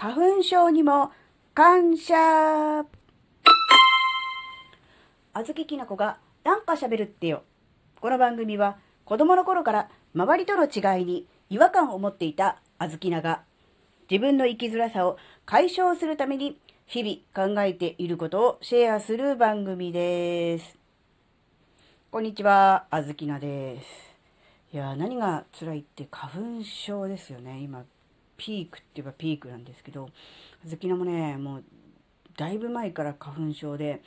花粉症にも感謝あずききなこがなんか喋るってよ。この番組は子供の頃から周りとの違いに違和感を持っていたあずきなが自分の生きづらさを解消するために日々考えていることをシェアする番組です。こんにちは、あずきなです。いや何が辛いって花粉症ですよね。今、ピークって言えばピークなんですけど、あずきなもね、もう、だいぶ前から花粉症で、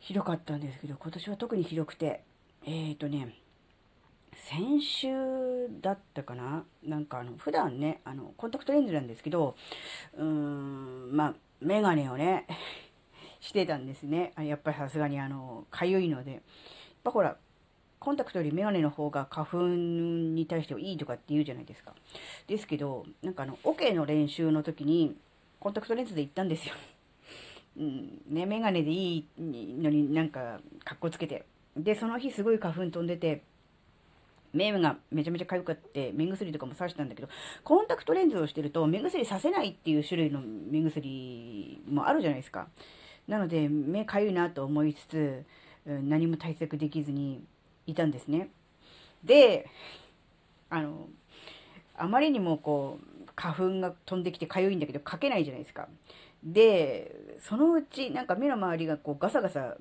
ひどかったんですけど、今年は特にひどくて、え、ー、とね、先週だったかななんかあの、普段ね、あの、コンタクトレンズなんですけど、うーん、まあ、メガネをね、してたんですね。やっぱりさすがにあの、かゆいので。やっぱほら、コンタクトよりメガネの方が花粉に対してはいいとかって言うじゃないですか。ですけど、なんかあの、オ、ケの練習の時に、コンタクトレンズで行ったんですよ。うん、ね、メガネでいいのになんか、かっこつけて。で、その日すごい花粉飛んでて、目がめちゃめちゃ痒かって、目薬とかも刺したんだけど、コンタクトレンズをしてると、目薬させないっていう種類の目薬もあるじゃないですか。なので、目痒いなと思いつつ、何も対策できずにいたんですね。で、あの、あまりにもこう、花粉が飛んできて痒いんだけど、かけないじゃないですか。で、そのうち、なんか目の周りがこうガサガサ、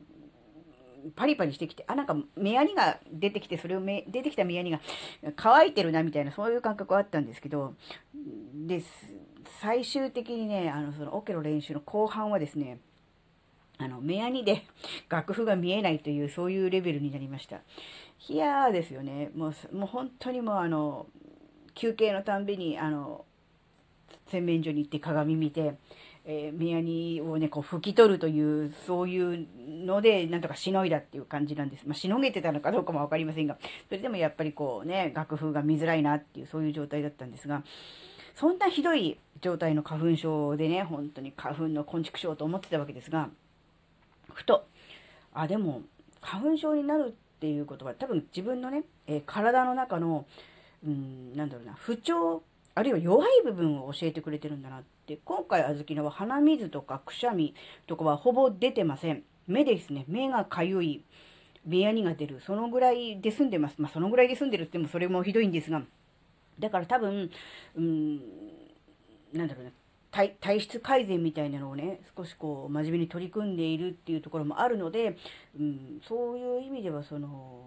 パリパリしてきて、あ、なんか目やにが出てきて、それをめ、出てきた目やにが乾いてるなみたいな、そういう感覚はあったんですけど、で、最終的にね、あの、そのオケの練習の後半はですね、あの、目やにで 楽譜が見えないという、そういうレベルになりました。いやーですよね。もう、もう本当にもうあの、休憩のたんびに、あの、洗面所に行って鏡見て、えー、目やにをね、こう拭き取るという、そういうので、なんとかしのいだっていう感じなんです。まあ、しのげてたのかどうかもわかりませんが、それでもやっぱりこうね、楽譜が見づらいなっていう、そういう状態だったんですが、そんなひどい状態の花粉症でね、本当に花粉の昆虫症と思ってたわけですが、ふと、あ、でも、花粉症になるっていうことは、多分自分のね、えー、体の中の、うん、なんだろうな、不調あるいは弱い部分を教えてくれてるんだなって。今回、あずきのは鼻水とかくしゃみとかはほぼ出てません。目ですね。目がかゆい。目やにが出る。そのぐらいで済んでます。まあ、そのぐらいで済んでるってもそれもひどいんですが。だから多分、うん、なんだろうな。体質改善みたいなのをね、少しこう、真面目に取り組んでいるっていうところもあるので、うん、そういう意味では、その、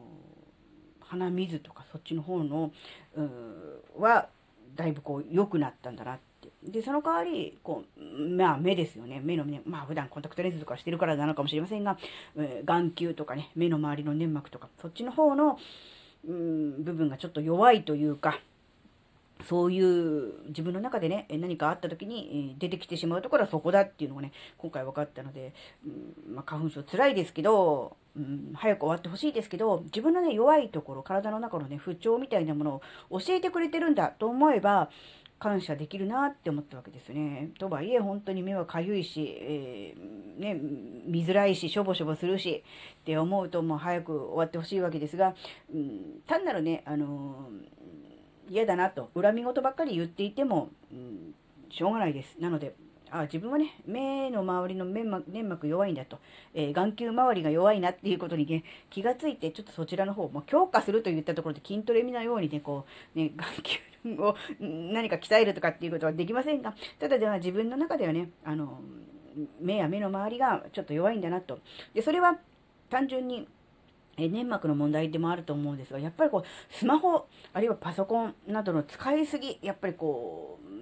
鼻水とかそっちの方の、うん、は、だいぶこう良くなったんだなって。で、その代わり、こう、まあ目ですよね。目のね、まあ普段コンタクトレンズとかしてるからなのかもしれませんが、えー、眼球とかね、目の周りの粘膜とか、そっちの方の、うん、部分がちょっと弱いというか、そういう自分の中でね、何かあった時に出てきてしまうところはそこだっていうのがね、今回分かったので、うんまあ、花粉症辛いですけど、うん、早く終わってほしいですけど、自分のね、弱いところ、体の中のね、不調みたいなものを教えてくれてるんだと思えば、感謝できるなって思ったわけですね。とはいえ、本当に目はかゆいし、えー、ね、見づらいし、しょぼしょぼするし、って思うともう早く終わってほしいわけですが、うん、単なるね、あのー、嫌だなと、恨み事ばっかり言っていても、うん、しょうがないです。なので、あ自分はね、目の周りの粘膜粘膜弱いんだと、えー、眼球周りが弱いなっていうことにね、気がついて、ちょっとそちらの方、も強化するといったところで筋トレみのようにね、こう、ね、眼球を何か鍛えるとかっていうことはできませんが、ただでは自分の中ではね、あの、目や目の周りがちょっと弱いんだなと。で、それは単純に、え粘膜の問題でもあると思うんですが、やっぱりこう、スマホ、あるいはパソコンなどの使いすぎ、やっぱりこう、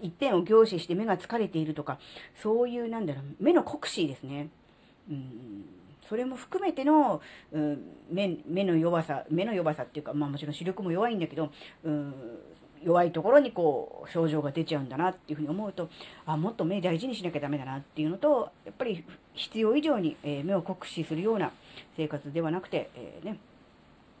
一点を凝視して目が疲れているとか、そういう、なんだろう、目の酷使ですね。うん、それも含めての、うん、目目の弱さ、目の弱さっていうか、まあもちろん視力も弱いんだけど、うん、弱いところにこう、症状が出ちゃうんだなっていうふうに思うと、あ、もっと目大事にしなきゃダメだなっていうのと、やっぱり必要以上に、えー、目を酷使するような生活ではなくて、えー、ね、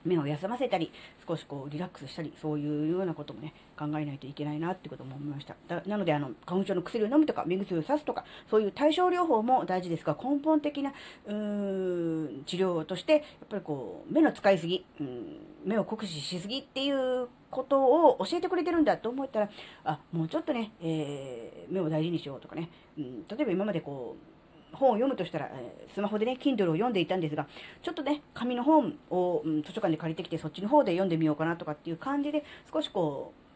目を休ませたり、少しこうリラックスしたり、そういうようなこともね、考えないといけないなってことも思いました。なので、あの、花粉症の薬を飲むとか、目薬をさすとか、そういう対症療法も大事ですが、根本的な、うーん、治療として、やっぱりこう、目の使いすぎ、うん、目を酷使しすぎっていうことを教えてくれてるんだと思ったら、あ、もうちょっとね、えー、目を大事にしようとかね、うん、例えば今までこう、本を読むとしたら、えー、スマホでね、Kindle を読んでいたんですが、ちょっとね、紙の本を、うん、図書館で借りてきて、そっちの方で読んでみようかなとかっていう感じで、少しこう、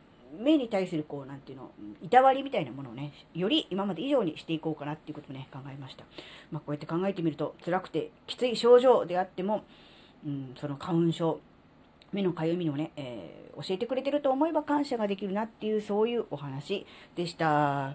目に対するこう、なんていうの、いたわりみたいなものをね、より今まで以上にしていこうかなっていうことをね、考えました。まあ、こうやって考えてみると、辛くてきつい症状であっても、うん、その花粉症、目のかゆみをね、えー、教えてくれてると思えば感謝ができるなっていう、そういうお話でした。